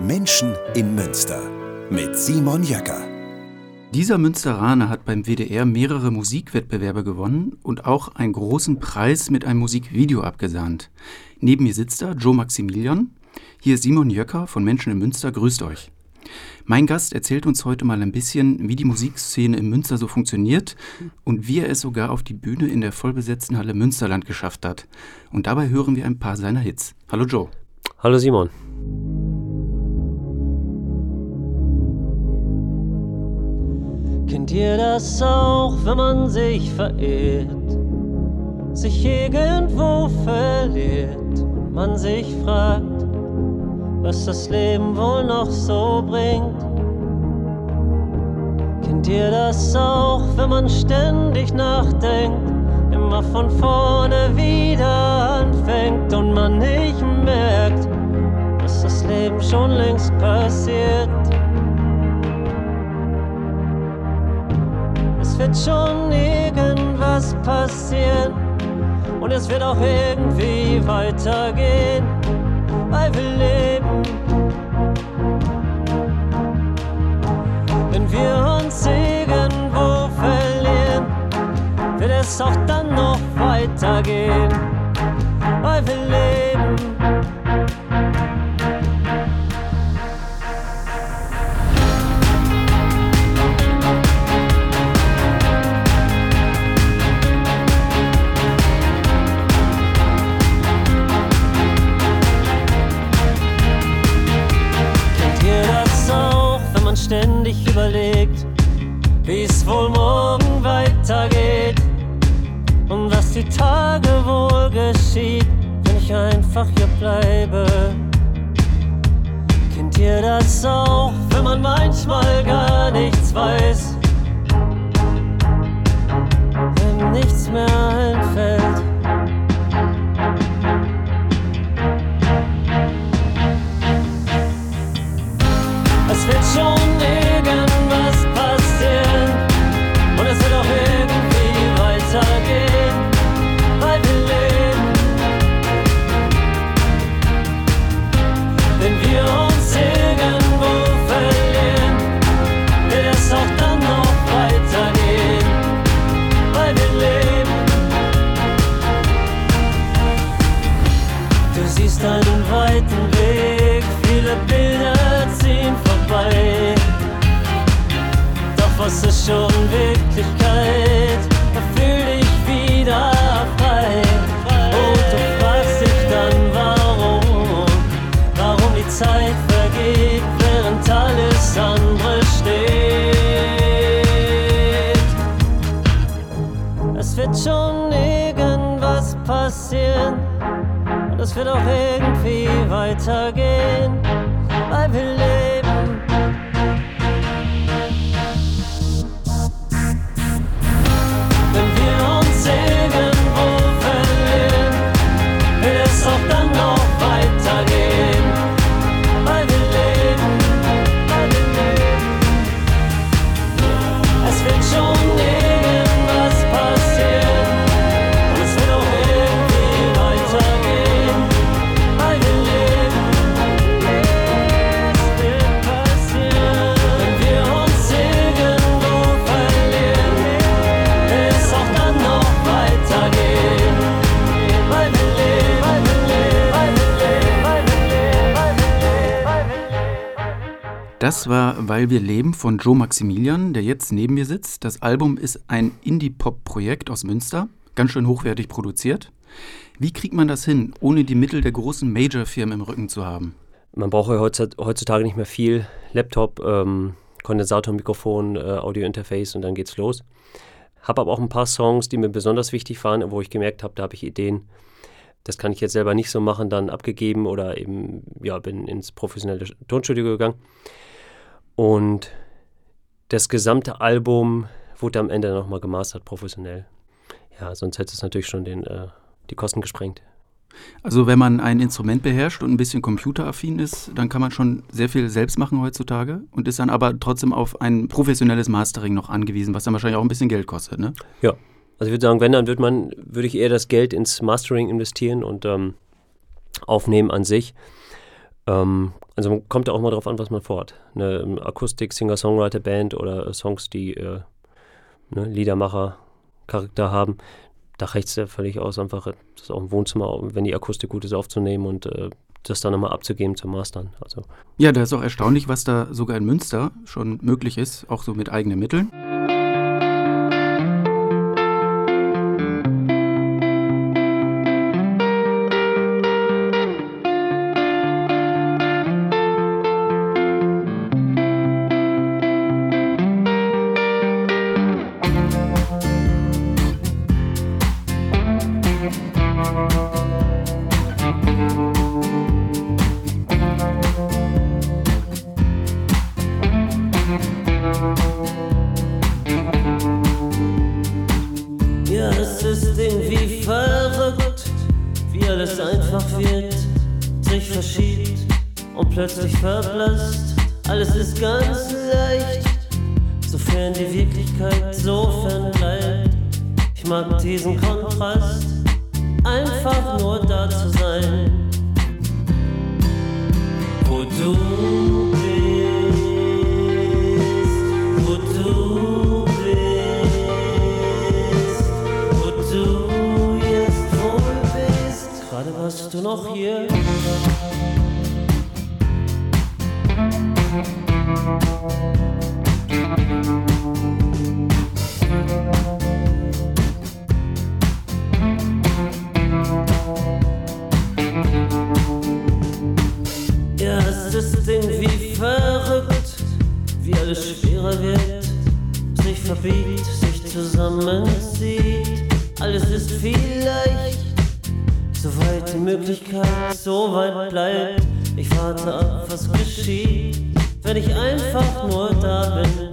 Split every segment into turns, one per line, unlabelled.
Menschen in Münster mit Simon Jäcker.
Dieser Münsteraner hat beim WDR mehrere Musikwettbewerbe gewonnen und auch einen großen Preis mit einem Musikvideo abgesahnt. Neben mir sitzt da Joe Maximilian. Hier ist Simon Jöcker von Menschen in Münster. Grüßt euch. Mein Gast erzählt uns heute mal ein bisschen, wie die Musikszene in Münster so funktioniert und wie er es sogar auf die Bühne in der vollbesetzten Halle Münsterland geschafft hat. Und dabei hören wir ein paar seiner Hits. Hallo Joe.
Hallo Simon.
Kennt ihr das auch, wenn man sich verirrt, sich irgendwo verliert und man sich fragt, was das Leben wohl noch so bringt? Kennt ihr das auch, wenn man ständig nachdenkt, immer von vorne wieder anfängt und man nicht merkt, dass das Leben schon längst passiert? Es wird schon irgendwas passieren und es wird auch irgendwie weitergehen, weil wir leben. Wenn wir uns irgendwo verlieren, wird es auch dann noch weitergehen, weil wir leben. Zeit vergeht, während alles andere steht. Es wird schon irgendwas passieren. Und es wird auch irgendwie weitergehen weil wir leben.
Das war Weil wir leben von Joe Maximilian, der jetzt neben mir sitzt. Das Album ist ein Indie-Pop-Projekt aus Münster, ganz schön hochwertig produziert. Wie kriegt man das hin, ohne die Mittel der großen Major-Firmen im Rücken zu haben?
Man braucht ja heutzutage nicht mehr viel. Laptop, ähm, Kondensator, Mikrofon, äh, Audio-Interface und dann geht's los. Habe aber auch ein paar Songs, die mir besonders wichtig waren, wo ich gemerkt habe, da habe ich Ideen. Das kann ich jetzt selber nicht so machen, dann abgegeben oder eben, ja, bin ins professionelle Tonstudio gegangen. Und das gesamte Album wurde am Ende nochmal gemastert, professionell. Ja, sonst hätte es natürlich schon den, äh, die Kosten gesprengt.
Also wenn man ein Instrument beherrscht und ein bisschen computeraffin ist, dann kann man schon sehr viel selbst machen heutzutage und ist dann aber trotzdem auf ein professionelles Mastering noch angewiesen, was dann wahrscheinlich auch ein bisschen Geld kostet, ne?
Ja. Also ich würde sagen, wenn, dann würde man, würde ich eher das Geld ins Mastering investieren und ähm, aufnehmen an sich. Ähm, also kommt ja auch mal drauf an, was man vorhat. Eine Akustik, Singer-Songwriter-Band oder Songs, die äh, ne, Liedermacher-Charakter haben, da reicht es ja völlig aus, einfach das auch im Wohnzimmer, wenn die Akustik gut ist, aufzunehmen und äh, das dann nochmal abzugeben zum Mastern. Also.
Ja, da ist auch erstaunlich, was da sogar in Münster schon möglich ist, auch so mit eigenen Mitteln.
Plötzlich verblasst. Alles ist ganz leicht, sofern die Wirklichkeit so fern bleibt. Ich mag diesen Kontrast, einfach nur da zu sein, wo du bist, wo du bist, wo du jetzt wohl bist. Gerade warst du noch hier. verbiegt, sich zusammenzieht. Alles ist vielleicht, soweit die Möglichkeit so weit bleibt. Ich warte ab, was geschieht, wenn ich einfach nur da bin.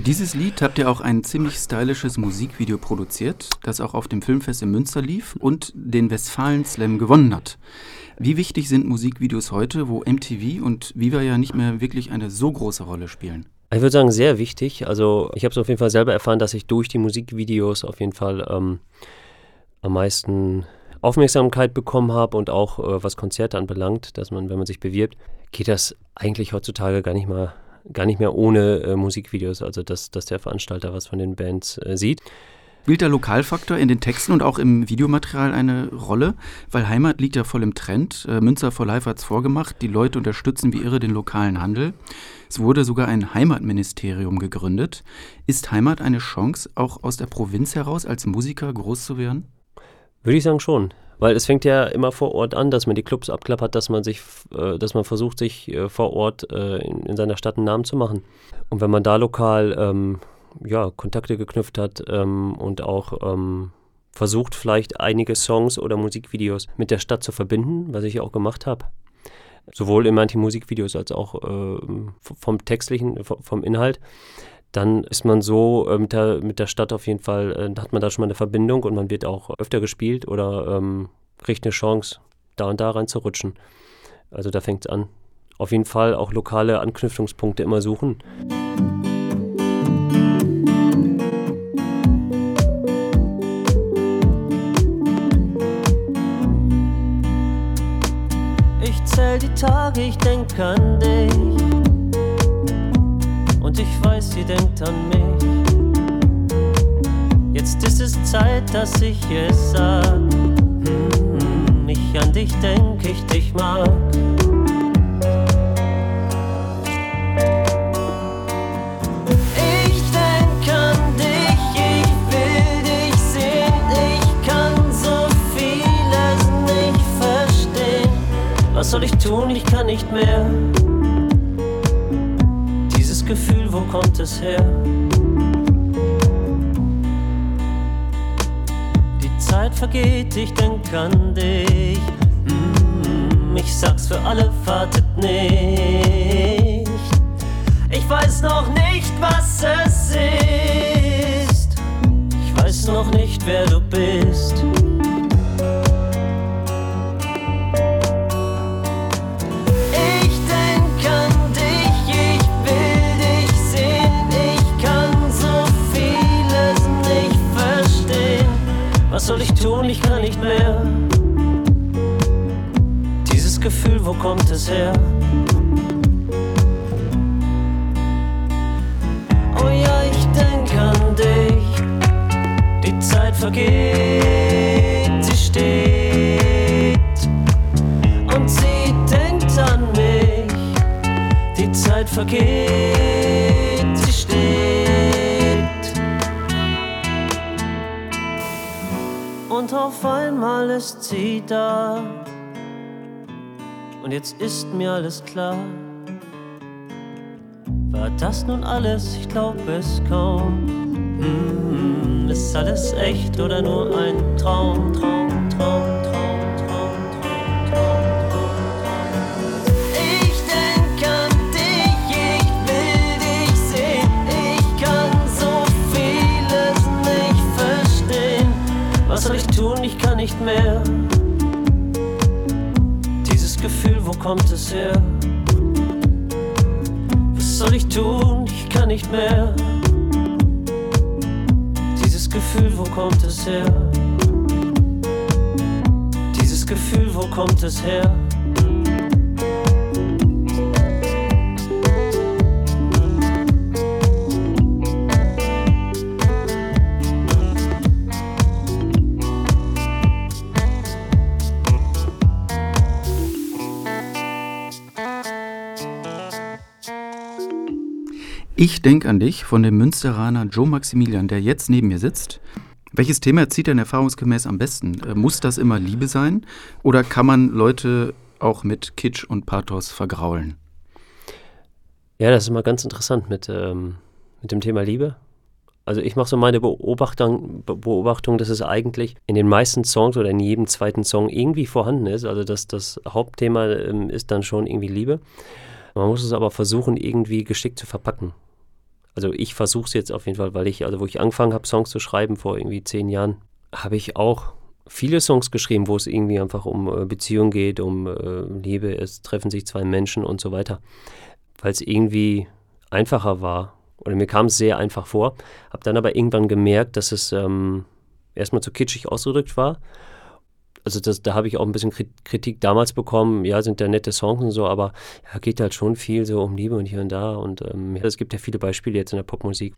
Für dieses Lied habt ihr auch ein ziemlich stylisches Musikvideo produziert, das auch auf dem Filmfest in Münster lief und den Westfalen Slam gewonnen hat. Wie wichtig sind Musikvideos heute, wo MTV und Viva ja nicht mehr wirklich eine so große Rolle spielen?
Ich würde sagen, sehr wichtig. Also ich habe es auf jeden Fall selber erfahren, dass ich durch die Musikvideos auf jeden Fall ähm, am meisten Aufmerksamkeit bekommen habe und auch äh, was Konzerte anbelangt, dass man, wenn man sich bewirbt, geht das eigentlich heutzutage gar nicht mal gar nicht mehr ohne äh, Musikvideos, also dass, dass der Veranstalter was von den Bands äh, sieht.
Spielt der Lokalfaktor in den Texten und auch im Videomaterial eine Rolle? Weil Heimat liegt ja voll im Trend. Äh, Münster for Life hat es vorgemacht. Die Leute unterstützen wie irre den lokalen Handel. Es wurde sogar ein Heimatministerium gegründet. Ist Heimat eine Chance, auch aus der Provinz heraus als Musiker groß zu werden?
Würde ich sagen schon. Weil es fängt ja immer vor Ort an, dass man die Clubs abklappert, dass man sich, äh, dass man versucht, sich äh, vor Ort äh, in, in, seiner Stadt einen Namen zu machen. Und wenn man da lokal ähm, ja, Kontakte geknüpft hat ähm, und auch ähm, versucht, vielleicht einige Songs oder Musikvideos mit der Stadt zu verbinden, was ich auch gemacht habe. Sowohl in manchen Musikvideos als auch äh, vom textlichen, vom Inhalt dann ist man so äh, mit, der, mit der Stadt auf jeden Fall, äh, hat man da schon mal eine Verbindung und man wird auch öfter gespielt oder ähm, kriegt eine Chance, da und da rein zu rutschen. Also da fängt es an. Auf jeden Fall auch lokale Anknüpfungspunkte immer suchen.
Ich zähl die Tage, ich denk an dich. Und ich weiß, sie denkt an mich. Jetzt ist es Zeit, dass ich es sag. Hm, ich an dich denk, ich dich mag. Ich denk an dich, ich will dich sehen. Ich kann so vieles nicht verstehen. Was soll ich tun? Ich kann nicht mehr. Gefühl, wo kommt es her? Die Zeit vergeht, ich denk an dich. Hm, Ich sag's für alle, wartet nicht. Ich weiß noch nicht, was es ist. Ich weiß noch nicht, wer du bist. Soll ich tun? Ich kann nicht mehr. Dieses Gefühl, wo kommt es her? Oh ja, ich denk an dich. Die Zeit vergeht, sie steht. Und sie denkt an mich. Die Zeit vergeht, auf einmal ist sie da. Und jetzt ist mir alles klar. War das nun alles? Ich glaub es kaum. Hm, ist alles echt oder nur ein Traum, Traum, Traum, nicht mehr. Dieses Gefühl, wo kommt es her? Was soll ich tun? Ich kann nicht mehr. Dieses Gefühl, wo kommt es her? Dieses Gefühl, wo kommt es her?
Ich denk an dich von dem Münsteraner Joe Maximilian, der jetzt neben mir sitzt. Welches Thema zieht denn erfahrungsgemäß am besten? Äh, Muss das immer Liebe sein? Oder kann man Leute auch mit Kitsch und Pathos vergraulen?
Ja, das ist immer ganz interessant mit, ähm, mit dem Thema Liebe. Also ich mache so meine Beobachtung, Be- Beobachtung, dass es eigentlich in den meisten Songs oder in jedem zweiten Song irgendwie vorhanden ist. Also dass das Hauptthema ähm, ist dann schon irgendwie Liebe. Man muss es aber versuchen, irgendwie geschickt zu verpacken. Also ich versuche es jetzt auf jeden Fall, weil ich, also wo ich angefangen habe, Songs zu schreiben vor irgendwie zehn Jahren, habe ich auch viele Songs geschrieben, wo es irgendwie einfach um äh, Beziehung geht, um äh, Liebe, es treffen sich zwei Menschen und so weiter. Weil es irgendwie einfacher war. Oder mir kam es sehr einfach vor. Habe dann aber irgendwann gemerkt, dass es ähm, erstmal zu kitschig ausgedrückt war. Also das, da habe ich auch ein bisschen Kri- Kritik damals bekommen. Ja, sind da nette Songs und so, aber ja, geht halt schon viel so um Liebe und hier und da. Und ähm, es gibt ja viele Beispiele jetzt in der Popmusik.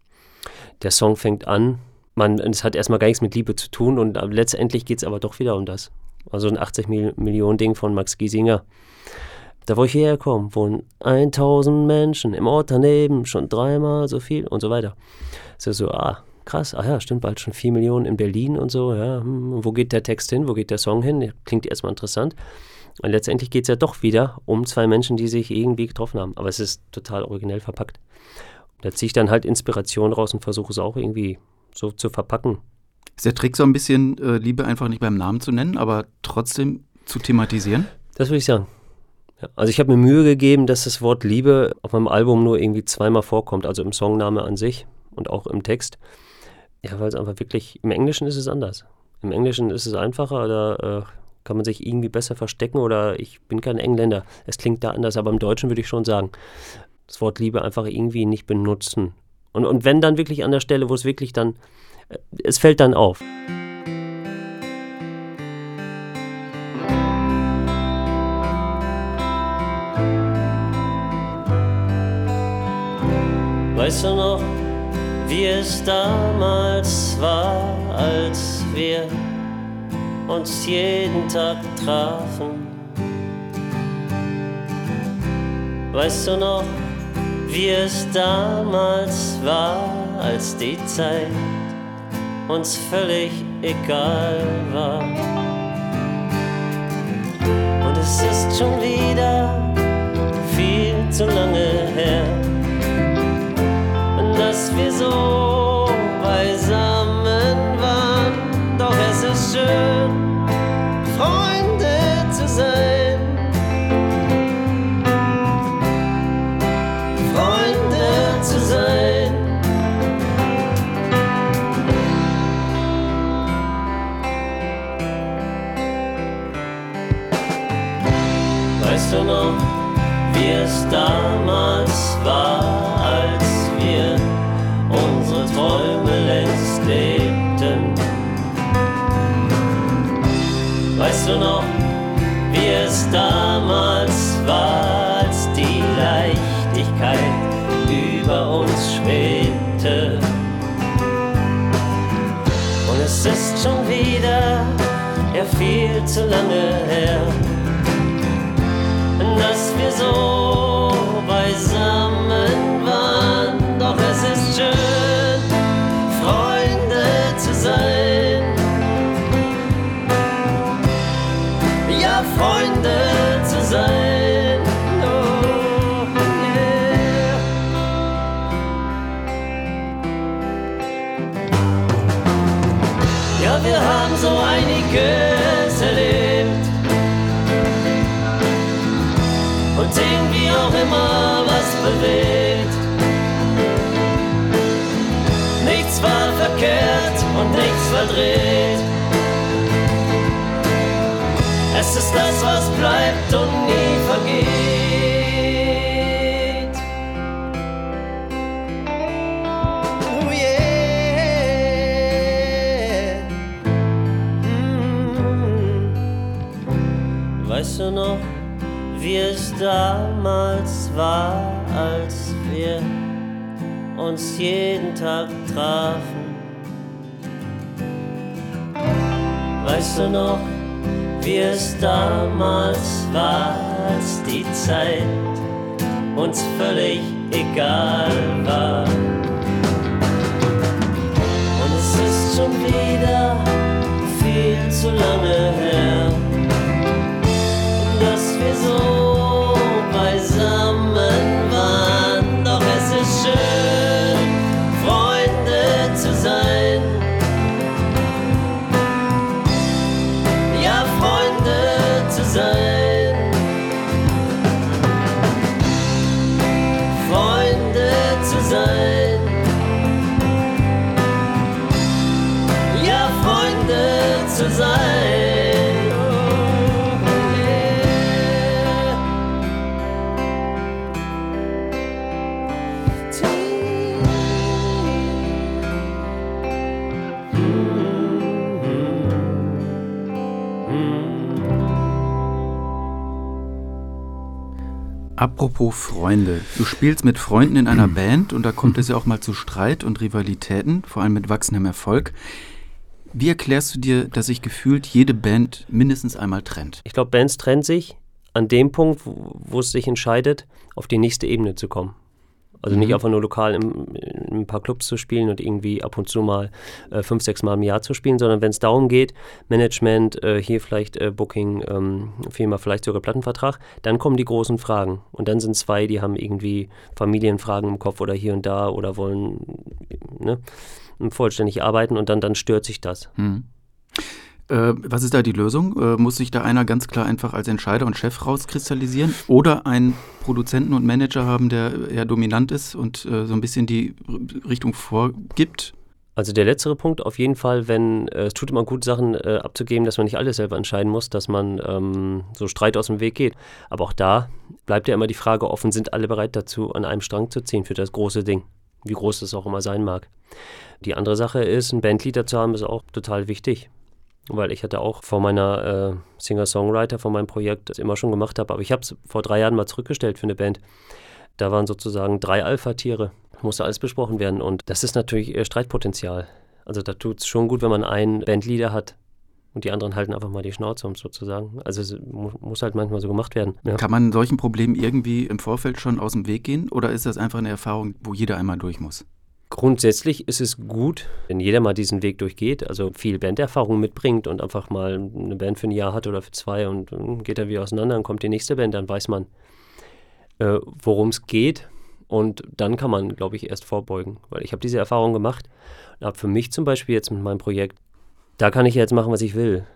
Der Song fängt an, man, es hat erstmal gar nichts mit Liebe zu tun und äh, letztendlich geht es aber doch wieder um das. Also ein 80 Mil Millionen Ding von Max Giesinger. Da wo ich herkomme, wohnen 1000 Menschen, im Ort daneben schon dreimal so viel und so weiter. So, so, ah, krass, ah ja, stimmt, bald schon 4 Millionen in Berlin und so, ja, hm, wo geht der Text hin, wo geht der Song hin? Klingt erstmal interessant. Und letztendlich geht es ja doch wieder um zwei Menschen, die sich irgendwie getroffen haben. Aber es ist total originell verpackt. Da ziehe ich dann halt Inspiration raus und versuche es auch irgendwie so zu verpacken.
Ist der Trick so ein bisschen, äh, Liebe einfach nicht beim Namen zu nennen, aber trotzdem zu thematisieren?
Das würde ich sagen. Ja, also ich habe mir Mühe gegeben, dass das Wort Liebe auf meinem Album nur irgendwie zweimal vorkommt, also im Songname an sich und auch im Text. Ja, weil es einfach wirklich, im Englischen ist es anders. Im Englischen ist es einfacher, da äh, kann man sich irgendwie besser verstecken oder ich bin kein Engländer. Es klingt da anders, aber im Deutschen würde ich schon sagen, das Wort Liebe einfach irgendwie nicht benutzen. Und, und wenn dann wirklich an der Stelle, wo es wirklich dann, äh, es fällt dann auf.
Weißt du noch, wie es damals war, als wir uns jeden Tag trafen? Weißt du noch, wie es damals war, als die Zeit uns völlig egal war? Und es ist schon wieder viel zu lange her, dass wir du noch, wie es damals war, als die Leichtigkeit über uns schwebte? Und es ist schon wieder ja viel zu lange her dass wir so beisammen waren. Doch es ist schön, noch? wie es damals war, als wir uns jeden Tag trafen. Weißt du noch, wie es damals war, als die Zeit uns völlig egal war?
Apropos Freunde. Du spielst mit Freunden in einer Band und da kommt es ja auch mal zu Streit und Rivalitäten, vor allem mit wachsendem Erfolg. Wie erklärst du dir, dass sich gefühlt jede Band mindestens einmal trennt?
Ich glaube, Bands trennen sich an dem Punkt, wo, wo es sich entscheidet, auf die nächste Ebene zu kommen. Also nicht
Mhm.
einfach nur lokal im, in ein paar Clubs zu spielen und irgendwie ab und zu mal äh, fünf, sechs Mal im Jahr zu spielen, sondern wenn es darum geht, Management, äh, hier vielleicht äh, Booking, ähm, Firma, vielleicht sogar Plattenvertrag, dann kommen die großen Fragen. Und dann sind zwei, die haben irgendwie Familienfragen im Kopf oder hier und da oder wollen ne, vollständig arbeiten und dann, dann stört sich das.
Hm. Äh, was ist da die Lösung? Äh, muss sich da einer ganz klar einfach als Entscheider und Chef rauskristallisieren oder einen Produzenten und Manager haben, der eher dominant ist und äh, so ein bisschen die Richtung vorgibt?
Also der letztere Punkt auf jeden Fall, wenn äh, es tut immer gut, Sachen äh, abzugeben, dass man nicht alles selber entscheiden muss, dass man ähm, so Streit aus dem Weg geht. Aber auch da bleibt ja immer die Frage offen, sind alle bereit dazu, an einem Strang zu ziehen für das große Ding, wie groß es auch immer sein mag. Die andere Sache ist, einen Bandleader zu haben, ist auch total wichtig. Weil ich hatte auch vor meiner äh, Singer-Songwriter, von meinem Projekt, das immer schon gemacht habe, aber ich habe es vor drei Jahren mal zurückgestellt für eine Band. Da waren sozusagen drei Alpha-Tiere.
musste alles besprochen werden. Und das ist natürlich äh, Streitpotenzial. Also da tut es schon gut, wenn man einen Bandleader hat, und die anderen halten einfach mal die Schnauze, um sozusagen. Also es muss halt manchmal so gemacht werden.
Ja. Kann man solchen Problemen irgendwie im Vorfeld schon aus dem Weg gehen oder ist das einfach eine Erfahrung, wo jeder einmal durch muss?
Grundsätzlich ist es gut, wenn jeder mal diesen Weg durchgeht, also viel Banderfahrung mitbringt und einfach mal eine Band für ein Jahr hat oder für zwei und geht dann wieder auseinander und kommt die nächste Band, dann weiß man, äh, worum es geht und dann kann man, glaube ich, erst vorbeugen, weil ich habe diese Erfahrung gemacht und habe für mich zum Beispiel jetzt mit meinem Projekt da kann ich jetzt machen, was ich will.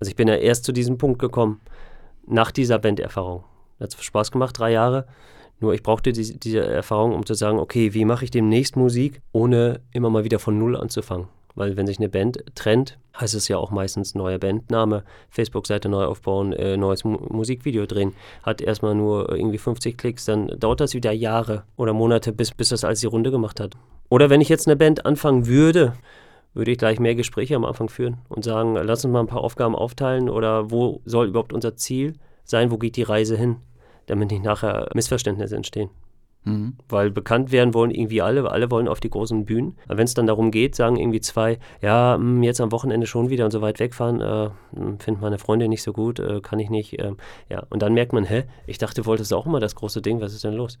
Also ich bin ja erst zu diesem Punkt gekommen, nach dieser Banderfahrung. Hat Spaß gemacht, drei Jahre. Nur ich brauchte die, diese Erfahrung, um zu sagen, okay, wie mache ich demnächst Musik, ohne immer mal wieder von Null anzufangen. Weil wenn sich eine Band trennt, heißt es ja auch meistens neuer Bandname, Facebook-Seite neu aufbauen, äh, neues Mu Musikvideo drehen. Hat erstmal nur irgendwie 50 Klicks, dann dauert das wieder Jahre oder Monate, bis, bis das alles die Runde gemacht hat. Oder wenn ich jetzt eine Band anfangen würde, würde ich gleich mehr Gespräche am Anfang führen und sagen, lass uns mal ein paar Aufgaben aufteilen oder wo soll überhaupt unser Ziel sein, wo geht die Reise hin, damit nicht nachher Missverständnisse entstehen. Mhm. Weil bekannt werden wollen irgendwie alle, alle wollen auf die großen Bühnen. Aber wenn es dann darum geht, sagen irgendwie zwei, ja, hm, jetzt am Wochenende schon wieder und so weit wegfahren, äh, hm, findet meine Freundin nicht so gut, äh, kann ich nicht. Äh, ja, und dann merkt man, hä, ich dachte, du wolltest auch immer das große Ding, was ist denn los?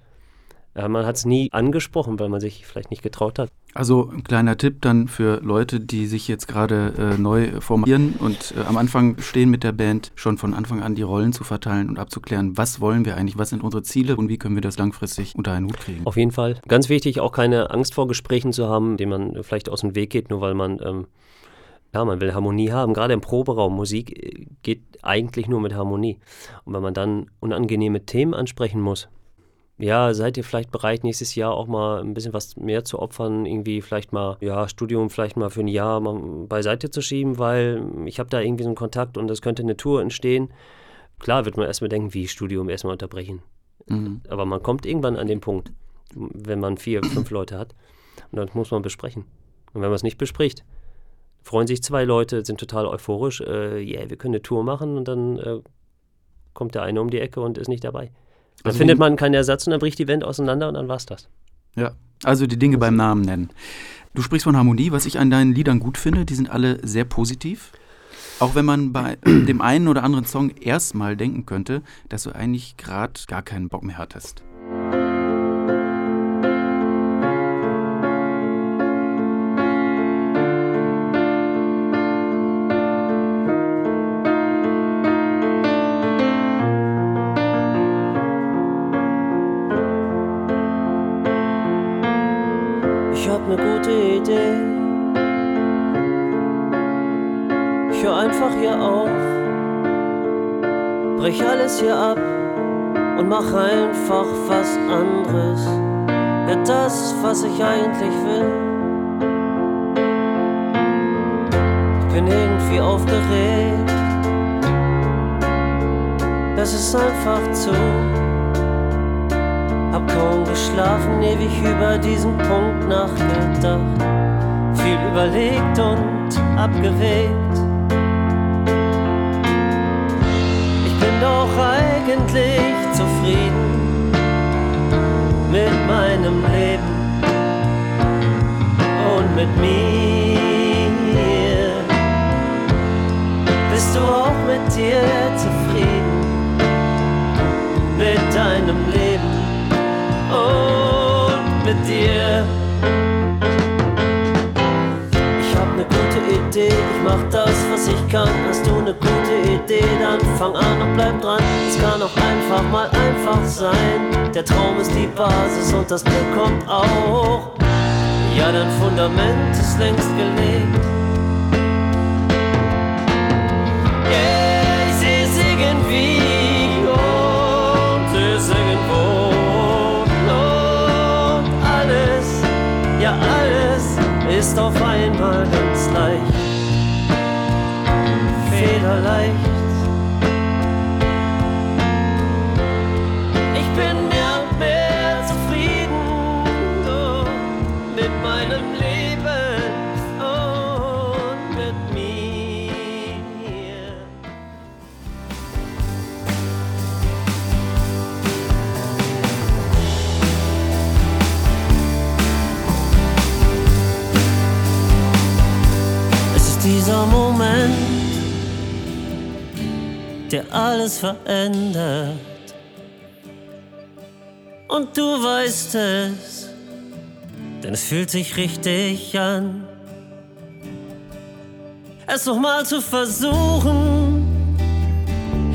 Äh, man hat es nie angesprochen, weil man sich vielleicht nicht getraut hat.
Also ein kleiner Tipp dann für Leute, die sich jetzt gerade äh, neu formieren und äh, am Anfang stehen mit der Band, schon von Anfang an die Rollen zu verteilen und abzuklären, was wollen wir eigentlich, was sind unsere Ziele und wie können wir das langfristig unter einen Hut kriegen.
Auf jeden Fall. Ganz wichtig, auch keine Angst vor Gesprächen zu haben, denen man vielleicht aus dem Weg geht, nur weil man ähm, ja, man will Harmonie haben. Gerade im Proberaum. Musik äh, geht eigentlich nur mit Harmonie. Und wenn man dann unangenehme Themen ansprechen muss, ja, seid ihr vielleicht bereit, nächstes Jahr auch mal ein bisschen was mehr zu opfern, irgendwie vielleicht mal, ja, Studium vielleicht mal für ein Jahr mal beiseite zu schieben, weil ich habe da irgendwie so einen Kontakt und es könnte eine Tour entstehen. Klar wird man erstmal denken, wie Studium erstmal unterbrechen. Mhm. Aber man kommt irgendwann an den Punkt, wenn man vier, fünf Leute hat. Und dann muss man besprechen. Und wenn man es nicht bespricht, freuen sich zwei Leute, sind total euphorisch, äh, yeah, wir können eine Tour machen und dann äh, kommt der eine um die Ecke und ist nicht dabei. Dann also findet man keinen Ersatz und dann bricht die Wand auseinander und dann war's das.
Ja, also die Dinge beim Namen nennen. Du sprichst von Harmonie, was ich an deinen Liedern gut finde, die sind alle sehr positiv. Auch wenn man bei dem einen oder anderen Song erstmal denken könnte, dass du eigentlich gerade gar keinen Bock mehr hattest.
Brich alles hier ab und mach einfach was anderes. Ja, das, was ich eigentlich will. Ich bin irgendwie aufgeregt. Das ist einfach zu. Hab kaum geschlafen, ewig über diesen Punkt nachgedacht. Viel überlegt und abgewegt. doch eigentlich zufrieden mit meinem Leben und mit mir. Bist du auch mit dir zufrieden mit deinem Leben mit dir? Idee, ich mach das, was ich kann. Hast du eine gute Idee, dann fang an und bleib dran. Es kann auch einfach mal einfach sein. Der Traum ist die Basis und das Glück kommt auch. Ja, dein Fundament ist längst gelegt. Ist auf einmal ganz leicht federleicht.
Alles verändert. Und du weißt es, denn es fühlt sich richtig an. Es nochmal zu versuchen,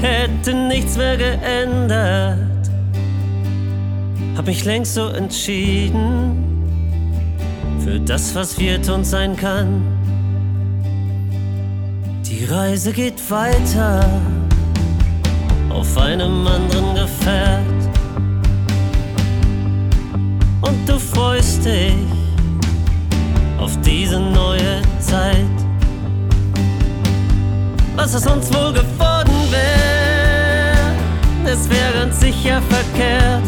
hätte nichts mehr geändert. Hab mich längst so entschieden für das, was wird und sein kann. Die Reise geht weiter auf einem anderen Gefährt. Und du freust dich auf diese neue Zeit. Was aus uns wohl geworden wäre, es wäre ganz sicher verkehrt.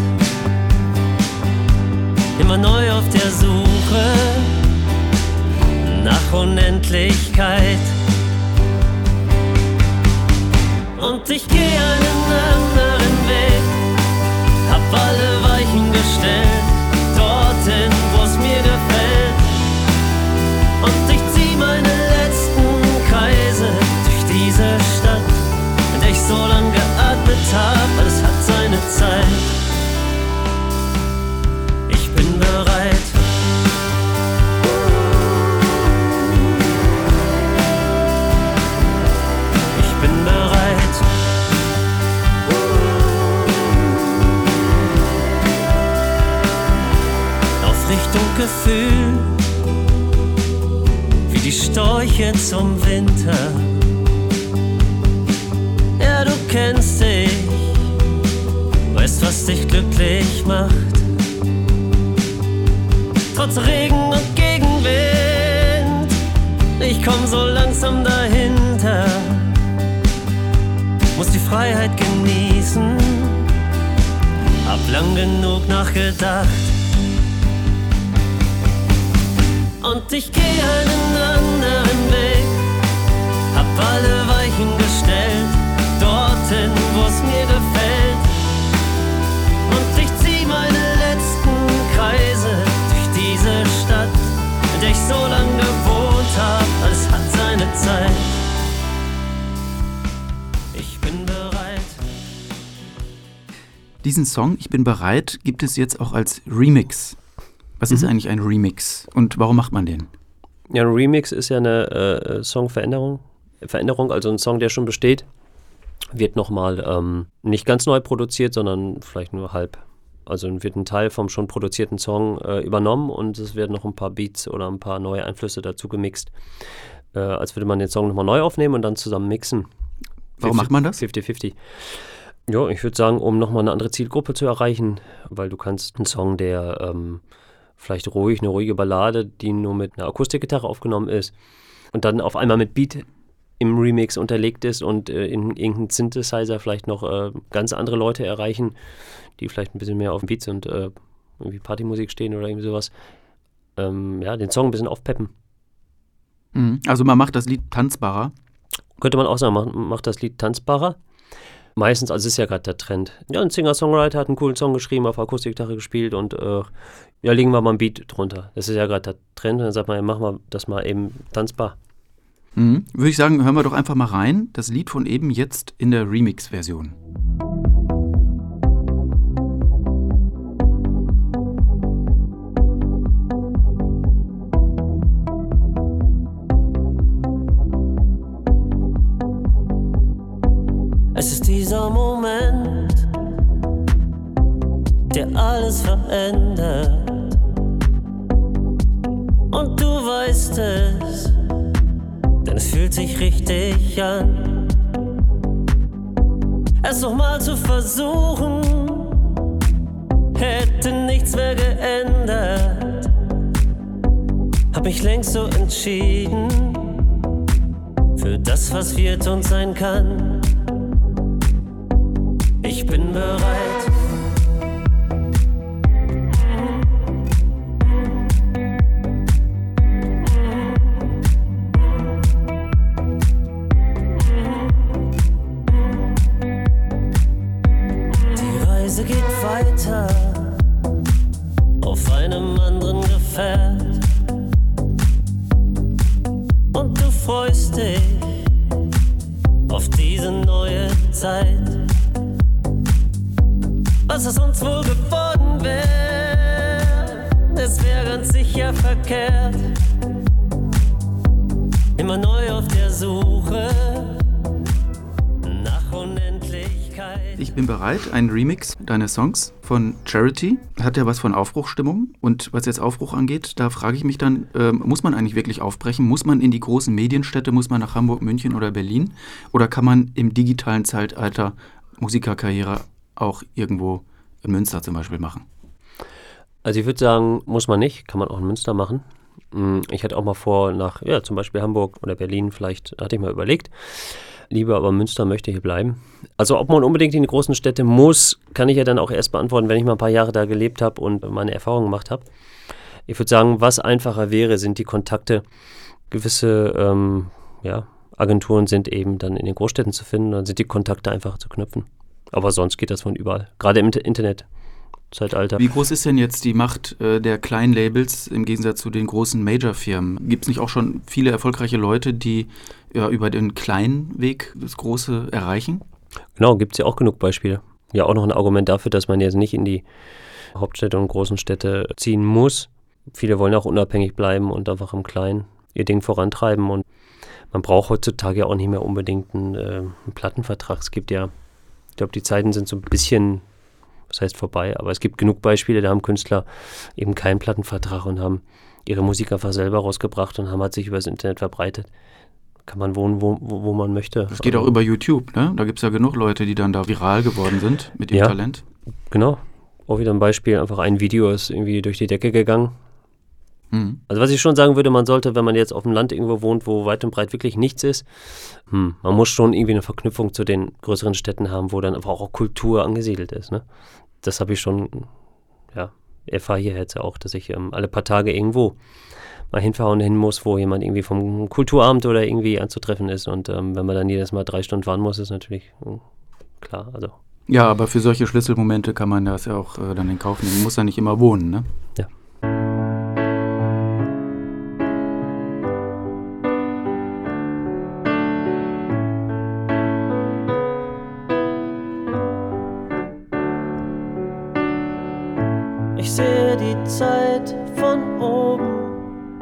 Immer neu auf der Suche nach Unendlichkeit. Und ich gehe einen anderen Weg, hab alle Weichen gestellt, dorthin, wo es mir gefällt. Und ich zieh meine letzten Kreise durch diese Stadt, in der ich so lange geatmet hab, alles hat seine Zeit. Auf Richtung Gefühl, wie die Storche zum Winter. Ja, du kennst dich, weißt, was dich glücklich macht. Trotz Regen und Gegenwind, ich komm so langsam dahinter. Muss die Freiheit genießen, hab lang genug nachgedacht. Und ich geh einen anderen Weg, hab alle Weichen gestellt, dorthin, wo es mir gefällt. Und ich zieh meine letzten Kreise durch diese Stadt, in der ich so lange gewohnt hab, alles hat seine Zeit.
Diesen Song, Ich bin bereit, gibt es jetzt auch als Remix. Was ist eigentlich ein Remix und warum macht man den?
Ja, ein Remix ist ja eine äh, Songveränderung. Veränderung, also ein Song, der schon besteht, wird nochmal ähm, nicht ganz neu produziert, sondern vielleicht nur halb. Also wird ein Teil vom schon produzierten Song äh, übernommen und es werden noch ein paar Beats oder ein paar neue Einflüsse dazu gemixt. Äh, als würde man den Song nochmal neu aufnehmen und dann zusammen mixen.
Warum macht man das?
50-50. Ja, ich würde sagen, um nochmal eine andere Zielgruppe zu erreichen, weil du kannst einen Song, der ähm, vielleicht ruhig, eine ruhige Ballade, die nur mit einer Akustikgitarre aufgenommen ist und dann auf einmal mit Beat im Remix unterlegt ist und äh, in irgendeinem Synthesizer vielleicht noch äh, ganz andere Leute erreichen, die vielleicht ein bisschen mehr auf Beats und äh, irgendwie Partymusik stehen oder irgendwie sowas. Ähm, ja, den Song ein bisschen aufpeppen.
Mhm. Also man macht das Lied tanzbarer.
Könnte man auch sagen, macht, macht das Lied tanzbarer. Meistens, also ist ja gerade der Trend. Ja, ein Singer-Songwriter hat einen coolen Song geschrieben, auf Akustikgitarre gespielt und äh, ja, legen wir mal ein Beat drunter. Das ist ja gerade der Trend und dann sagt man, ja, machen wir das mal eben tanzbar.
Mhm. Würde ich sagen, hören wir doch einfach mal rein. Das Lied von eben jetzt in der Remix-Version.
Es ist dieser Moment, der alles verändert. Und du weißt es, denn es fühlt sich richtig an. Es nochmal zu versuchen, hätte nichts mehr geändert. Hab mich längst so entschieden für das, was wird und sein kann. Ich bin bereit.
Songs von Charity. Hat ja was von Aufbruchstimmung. Und was jetzt Aufbruch angeht, da frage ich mich dann, ähm, muss man eigentlich wirklich aufbrechen? Muss man in die großen Medienstädte, muss man nach Hamburg, München oder Berlin? Oder kann man im digitalen Zeitalter Musikerkarriere auch irgendwo in Münster zum Beispiel machen?
Also ich würde sagen, muss man nicht, kann man auch in Münster machen. Mm, Ich hatte auch mal vor, nach, ja, zum Beispiel Hamburg oder Berlin, vielleicht hatte ich mal überlegt. Lieber aber Münster möchte hier bleiben. Also ob man unbedingt in die großen Städte muss, kann ich ja dann auch erst beantworten, wenn ich mal ein paar Jahre da gelebt habe und meine Erfahrungen gemacht habe. Ich würde sagen, was einfacher wäre, sind die Kontakte. Gewisse ähm, ja, Agenturen sind eben dann in den Großstädten zu finden, dann sind die Kontakte einfacher zu knüpfen. Aber sonst geht das von überall. Gerade im Inter- Internet-Zeitalter.
Wie groß ist denn jetzt die Macht äh, der kleinen Labels im Gegensatz zu den großen Major-Firmen? Gibt es nicht auch schon viele erfolgreiche Leute, die ja, über den kleinen Weg das Große erreichen?
Genau, gibt es ja auch genug Beispiele. Ja, auch noch ein Argument dafür, dass man jetzt nicht in die Hauptstädte und großen Städte ziehen muss. Viele wollen auch unabhängig bleiben und einfach im Kleinen ihr Ding vorantreiben. Und man braucht heutzutage ja auch nicht mehr unbedingt einen, äh, einen Plattenvertrag. Es gibt ja, ich glaube, die Zeiten sind so ein bisschen, was heißt vorbei, aber es gibt genug Beispiele, da haben Künstler eben keinen Plattenvertrag und haben ihre Musik einfach selber rausgebracht und haben halt sich über das Internet verbreitet. Kann man wohnen, wo, wo, man möchte.
Das geht auch
Also-
über YouTube, ne? Da gibt es ja genug Leute, die dann da viral geworden sind mit ihrem
Ja.
Talent.
Genau. Auch wieder ein Beispiel, einfach ein Video ist irgendwie durch die Decke gegangen.
Mhm.
Also was ich schon sagen würde, man sollte, wenn man jetzt auf dem Land irgendwo wohnt, wo weit und breit wirklich nichts ist, hm, man muss schon irgendwie eine Verknüpfung zu den größeren Städten haben, wo dann einfach auch Kultur angesiedelt ist. Ne? Das habe ich schon, ja, erfahre hier jetzt ja auch, dass ich ähm, alle paar Tage irgendwo mal hinfahren hin muss, wo jemand irgendwie vom Kulturabend oder irgendwie anzutreffen ist. Und ähm, wenn man dann jedes Mal drei Stunden fahren muss, ist natürlich hm, klar. Also
Ja, aber für solche Schlüsselmomente kann man das ja auch äh, dann in Kauf nehmen. Man muss ja nicht immer wohnen, ne?
Ja.
Ich sehe die Zeit von oben.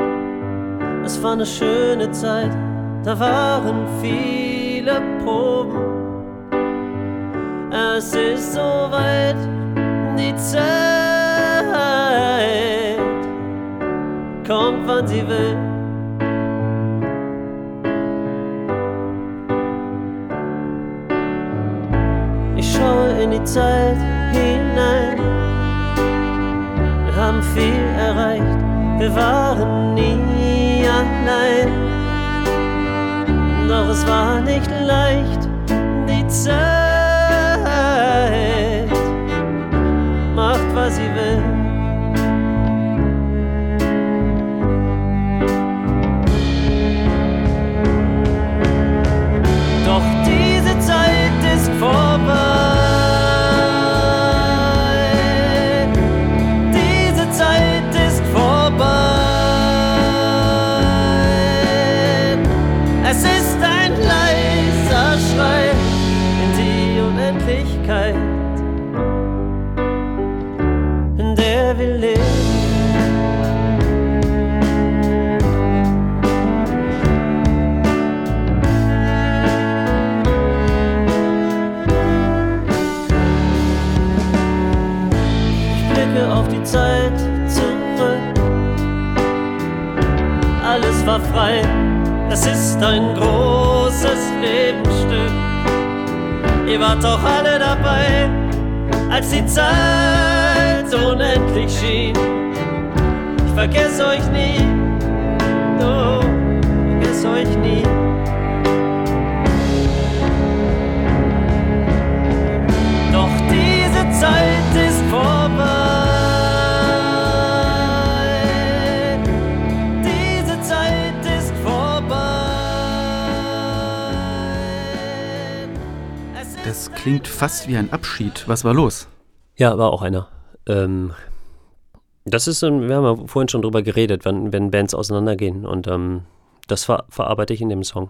Es war eine schöne Zeit, da waren viele Proben. Es ist soweit, die Zeit kommt, wann sie will. Ich schaue in die Zeit hinein. Wir waren nie allein. Doch es war nicht leicht, die Zeit macht, was sie will. Blicke auf die Zeit zurück. Alles war frei, es ist ein großes Lebensstück. Ihr wart doch alle dabei, als die Zeit unendlich schien. Ich vergesse euch nie, oh, vergesse euch nie. Doch diese Zeit ist vorbei.
Klingt fast wie ein Abschied. Was war los?
Ja, war auch einer. Ähm, das ist, wir haben ja vorhin schon drüber geredet, wenn, wenn Bands auseinandergehen und ähm, das ver verarbeite ich in dem Song.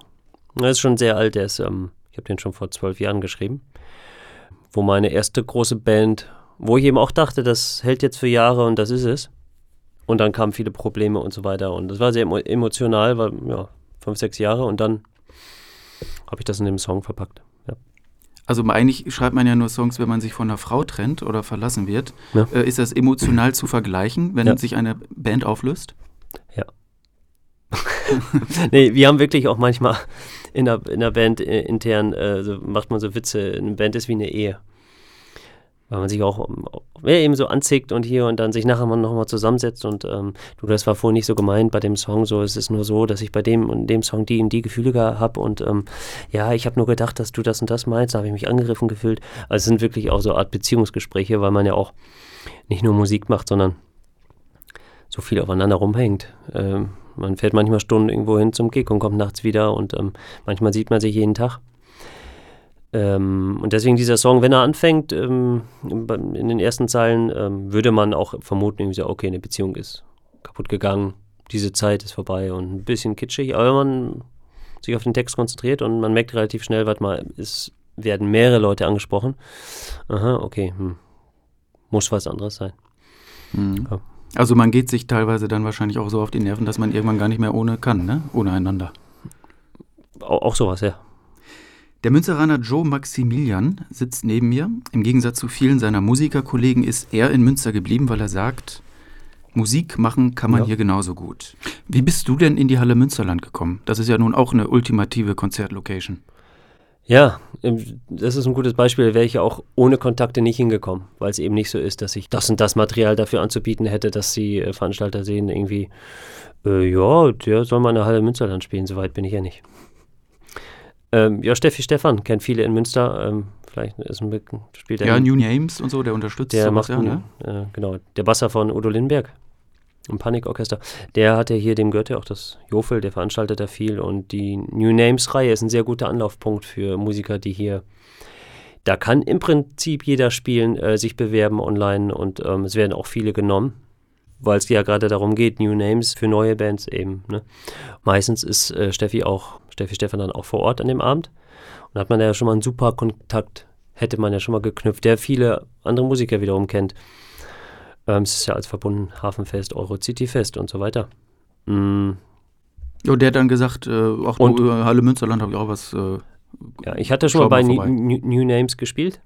Er ist schon sehr alt, der ist, ähm,
Ich habe den schon vor zwölf Jahren geschrieben. Wo meine erste große Band, wo ich eben auch dachte, das hält jetzt für Jahre und das ist es. Und dann kamen viele Probleme und so weiter. Und das war sehr emotional, weil ja, fünf, sechs Jahre und dann habe ich das in dem Song verpackt.
Also eigentlich schreibt man ja nur Songs, wenn man sich von einer Frau trennt oder verlassen wird. Ja. Äh, ist das emotional zu vergleichen, wenn ja. sich eine Band auflöst?
Ja. nee, wir haben wirklich auch manchmal in der, in der Band äh, intern, äh, so macht man so Witze, eine Band ist wie eine Ehe weil man sich auch ja, eben so anzickt und hier und dann sich nachher mal nochmal zusammensetzt und ähm, du, das war vorhin nicht so gemeint bei dem Song, so es ist nur so, dass ich bei dem und dem Song die und die Gefühle habe und ähm, ja, ich habe nur gedacht, dass du das und das meinst, da habe ich mich angegriffen gefühlt. Also es sind wirklich auch so Art Beziehungsgespräche, weil man ja auch nicht nur Musik macht, sondern so viel aufeinander rumhängt. Ähm, man fährt manchmal Stunden irgendwo hin zum Gig und kommt nachts wieder und ähm, manchmal sieht man sich jeden Tag. Ähm, und deswegen dieser Song, wenn er anfängt, ähm, in den ersten Zeilen, ähm, würde man auch vermuten, irgendwie so, okay, eine Beziehung ist kaputt gegangen, diese Zeit ist vorbei und ein bisschen kitschig, aber wenn man sich auf den Text konzentriert und man merkt relativ schnell, warte mal, es werden mehrere Leute angesprochen. Aha, okay, hm. muss was anderes sein.
Mhm. Ja. Also man geht sich teilweise dann wahrscheinlich auch so auf die Nerven, dass man irgendwann gar nicht mehr ohne kann, ne? Ohne einander.
Auch, auch sowas, ja.
Der Münzeraner Joe Maximilian sitzt neben mir. Im Gegensatz zu vielen seiner Musikerkollegen ist er in Münster geblieben, weil er sagt, Musik machen kann man ja. hier genauso gut. Wie bist du denn in die Halle Münsterland gekommen? Das ist ja nun auch eine ultimative Konzertlocation.
Ja, das ist ein gutes Beispiel. Wäre ich ja auch ohne Kontakte nicht hingekommen, weil es eben nicht so ist, dass ich das und das Material dafür anzubieten hätte, dass die äh, Veranstalter sehen, irgendwie, äh, ja, der soll mal in der Halle Münsterland spielen. Soweit bin ich ja nicht. Ähm, ja, Steffi Stefan kennt viele in Münster. Ähm, vielleicht ist ein spielt
Ja, New Names und so, der unterstützt
der sowas, macht, ja, ne? Äh, genau, der Basser von Udo Lindberg im Panikorchester. Der hat ja hier, dem gehört ja auch das Jofel, der veranstaltet da viel und die New Names-Reihe ist ein sehr guter Anlaufpunkt für Musiker, die hier da kann im Prinzip jeder spielen, äh, sich bewerben online und ähm, es werden auch viele genommen, weil es ja gerade darum geht, New Names für neue Bands eben. Ne? Meistens ist äh, Steffi auch Steffi Stefan dann auch vor Ort an dem Abend. Und da hat man ja schon mal einen super Kontakt, hätte man ja schon mal geknüpft, der viele andere Musiker wiederum kennt. Ähm, es ist ja als verbunden Hafenfest, Eurocity-Fest und so weiter.
Mm. Ja, der hat dann gesagt, äh, auch und, du, Halle Münsterland habe ich auch was. Äh,
ja, ich hatte schon mal bei New, New Names gespielt.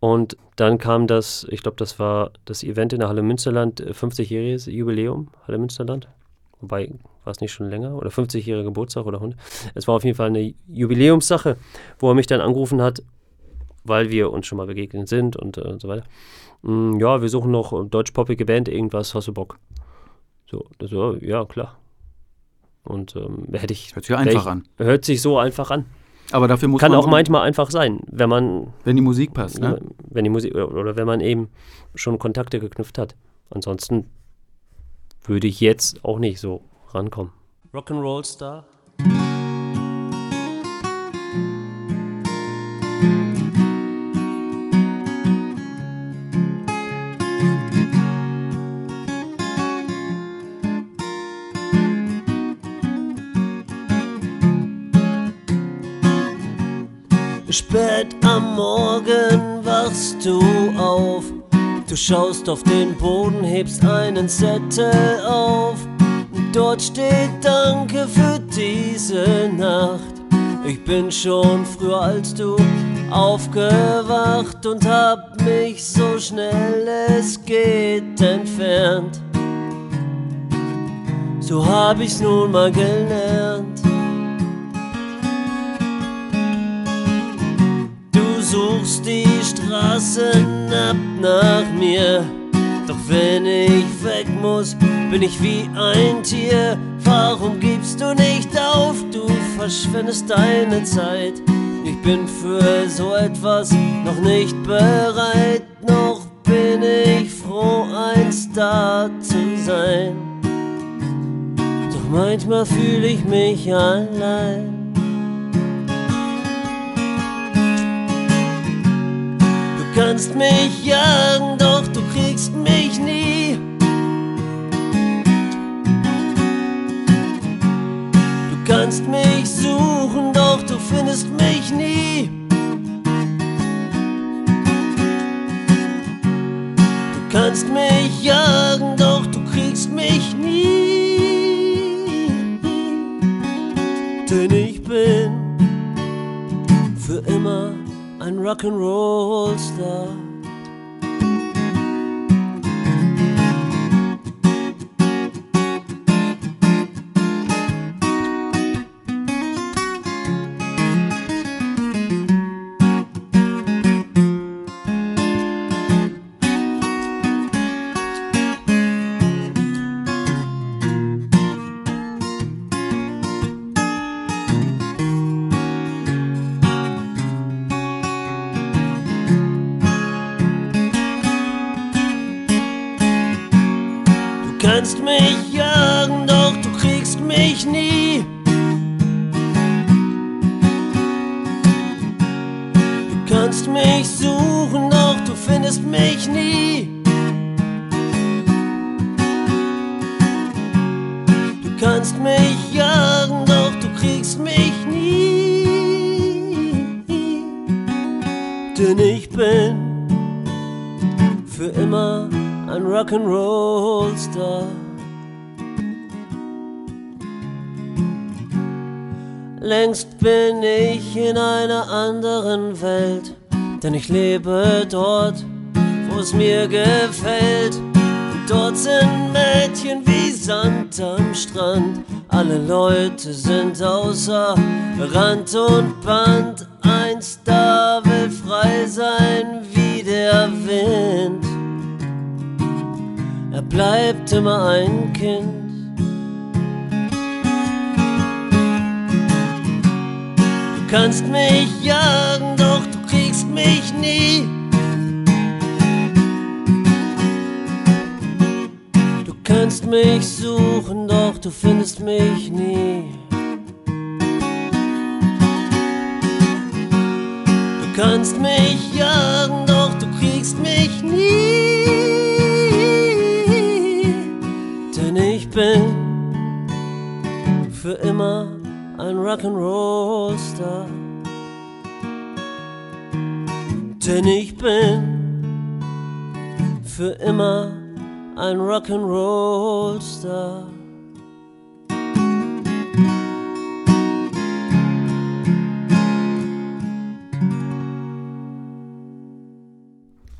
Und dann kam das, ich glaube, das war das Event in der Halle Münsterland, 50-jähriges äh, Jubiläum, Halle Münsterland. Wobei, war es nicht schon länger? Oder 50-jähriger Geburtstag oder 100? Es war auf jeden Fall eine Jubiläumssache, wo er mich dann angerufen hat, weil wir uns schon mal begegnet sind und, äh, und so weiter. Mm, ja, wir suchen noch deutsch-poppige Band, irgendwas, hast du Bock? So, das, war, ja, klar. Und ähm, hätte ich.
Hört sich einfach ich, an.
Hört sich so einfach an.
Aber dafür muss
Kann
man
auch manchmal einfach sein, wenn man.
Wenn die Musik passt, ne?
Wenn die Musik, oder, oder wenn man eben schon Kontakte geknüpft hat. Ansonsten würde ich jetzt auch nicht so rankommen. Rock'n'Roll Star.
Du auf Du schaust auf den Boden, hebst einen Zettel auf. Dort steht Danke für diese Nacht. Ich bin schon früher als du aufgewacht und hab mich so schnell es geht entfernt. So hab ich's nun mal gelernt. suchst die Straßen ab nach mir. Doch wenn ich weg muss, bin ich wie ein Tier. Warum gibst du nicht auf? Du verschwendest deine Zeit. Ich bin für so etwas noch nicht bereit. Noch bin ich froh, ein Star zu sein. Doch manchmal fühle ich mich allein. Kannst mich jagen, doch du kriegst mich nie. Du kannst mich suchen, doch du
findest mich nie. Du kannst mich jagen, doch du kriegst mich nie. Denn ein Rock'n'Roll-Star. kannst anderen Welt, denn ich lebe dort, wo es mir gefällt. Und dort sind Mädchen wie Sand am Strand. Alle Leute sind außer Rand und Band. Ein Star will frei sein wie der Wind. Er bleibt immer ein Kind. Kannst mich jagen, doch du kriegst mich nie. Du kannst mich suchen, doch du findest mich nie. Du kannst mich jagen, doch du kriegst mich nie. Denn ich bin für immer ein Rock'n'Roll-Star. Denn ich bin für immer ein Rock'n'Roll-Star.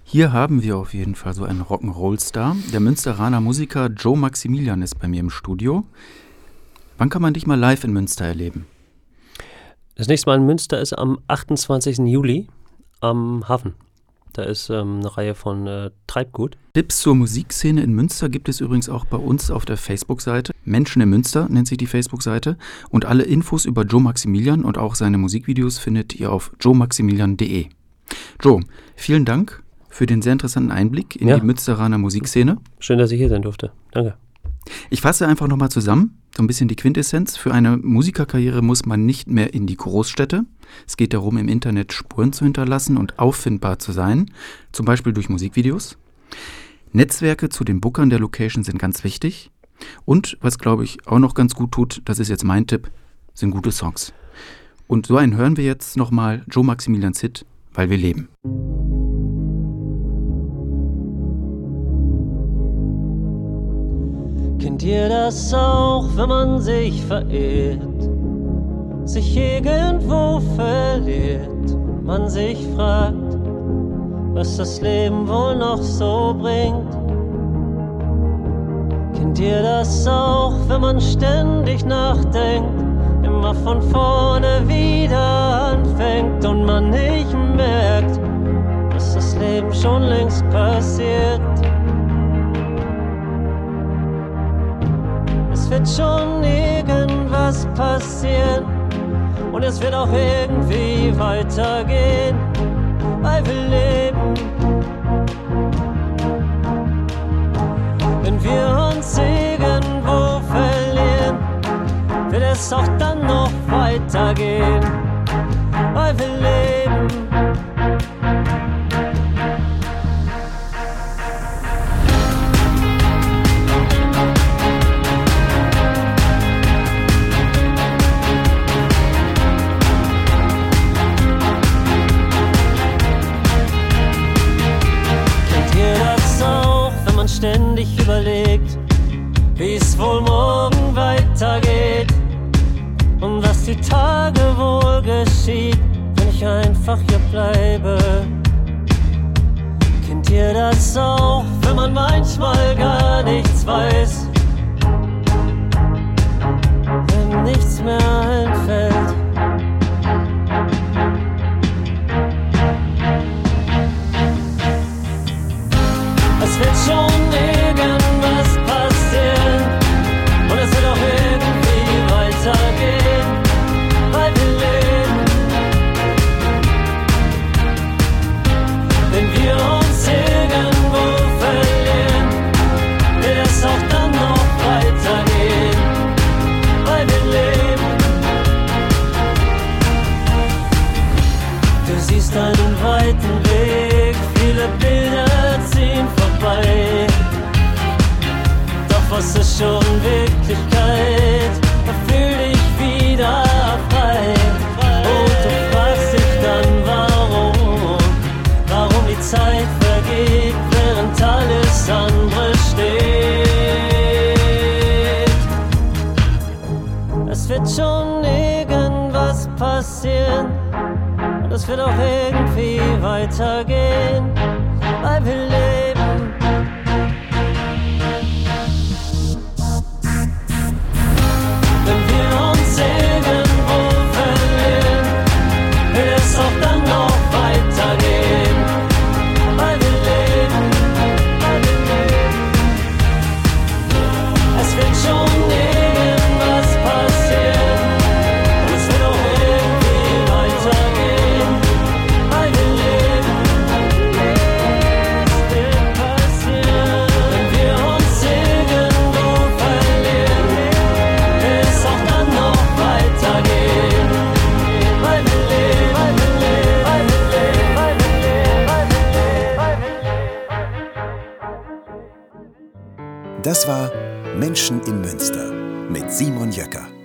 Hier haben wir auf jeden Fall so einen Rock'n'Roll-Star. Der Münsteraner Musiker Joe Maximilian ist bei mir im Studio. Wann kann man dich mal live in Münster erleben?
Das nächste Mal in Münster ist am 28. Juli am Hafen. Da ist ähm, eine Reihe von äh, Treibgut.
Tipps zur Musikszene in Münster gibt es übrigens auch bei uns auf der Facebook-Seite. Menschen in Münster nennt sich die Facebook-Seite. Und alle Infos über Joe Maximilian und auch seine Musikvideos findet ihr auf joemaximilian.de. Joe, vielen Dank für den sehr interessanten Einblick in
Ja.
die Münsteraner Musikszene.
Schön, dass ich hier sein durfte. Danke.
Ich fasse einfach nochmal zusammen, so ein bisschen die Quintessenz. Für eine Musikerkarriere muss man nicht mehr in die Großstädte. Es geht darum, im Internet Spuren zu hinterlassen und auffindbar zu sein, zum Beispiel durch Musikvideos. Netzwerke zu den Bookern der Location sind ganz wichtig. Und was, glaube ich, auch noch ganz gut tut, das ist jetzt mein Tipp, sind gute Songs. Und so einen hören wir jetzt nochmal Joe Maximilians Hit, weil wir leben.
Kennt ihr das auch, wenn man sich verirrt, sich irgendwo verliert man sich fragt, was das Leben wohl noch so bringt? Kennt ihr das auch, wenn man ständig nachdenkt, immer von vorne wieder anfängt und man nicht merkt, dass das Leben schon längst passiert? Es wird schon irgendwas passieren und es wird auch irgendwie weitergehen, weil wir leben. Wenn wir uns irgendwo verlieren, wird es auch dann noch weitergehen, weil wir leben. Tage wohl geschieht, wenn ich einfach hier bleibe. Kennt ihr das auch, wenn man manchmal gar nichts weiß? Siehst einen weiten Weg, viele Bilder ziehen vorbei. Doch was ist schon Wirklichkeit? Da fühl dich wieder frei. Und du fragst dich dann, warum? Warum die Zeit vergeht, während alles andere steht. Es wird schon irgendwas passieren. Es wird auch irgendwie weitergehen, weil wir leben.
Das war Menschen in Münster mit Simon Jöcker.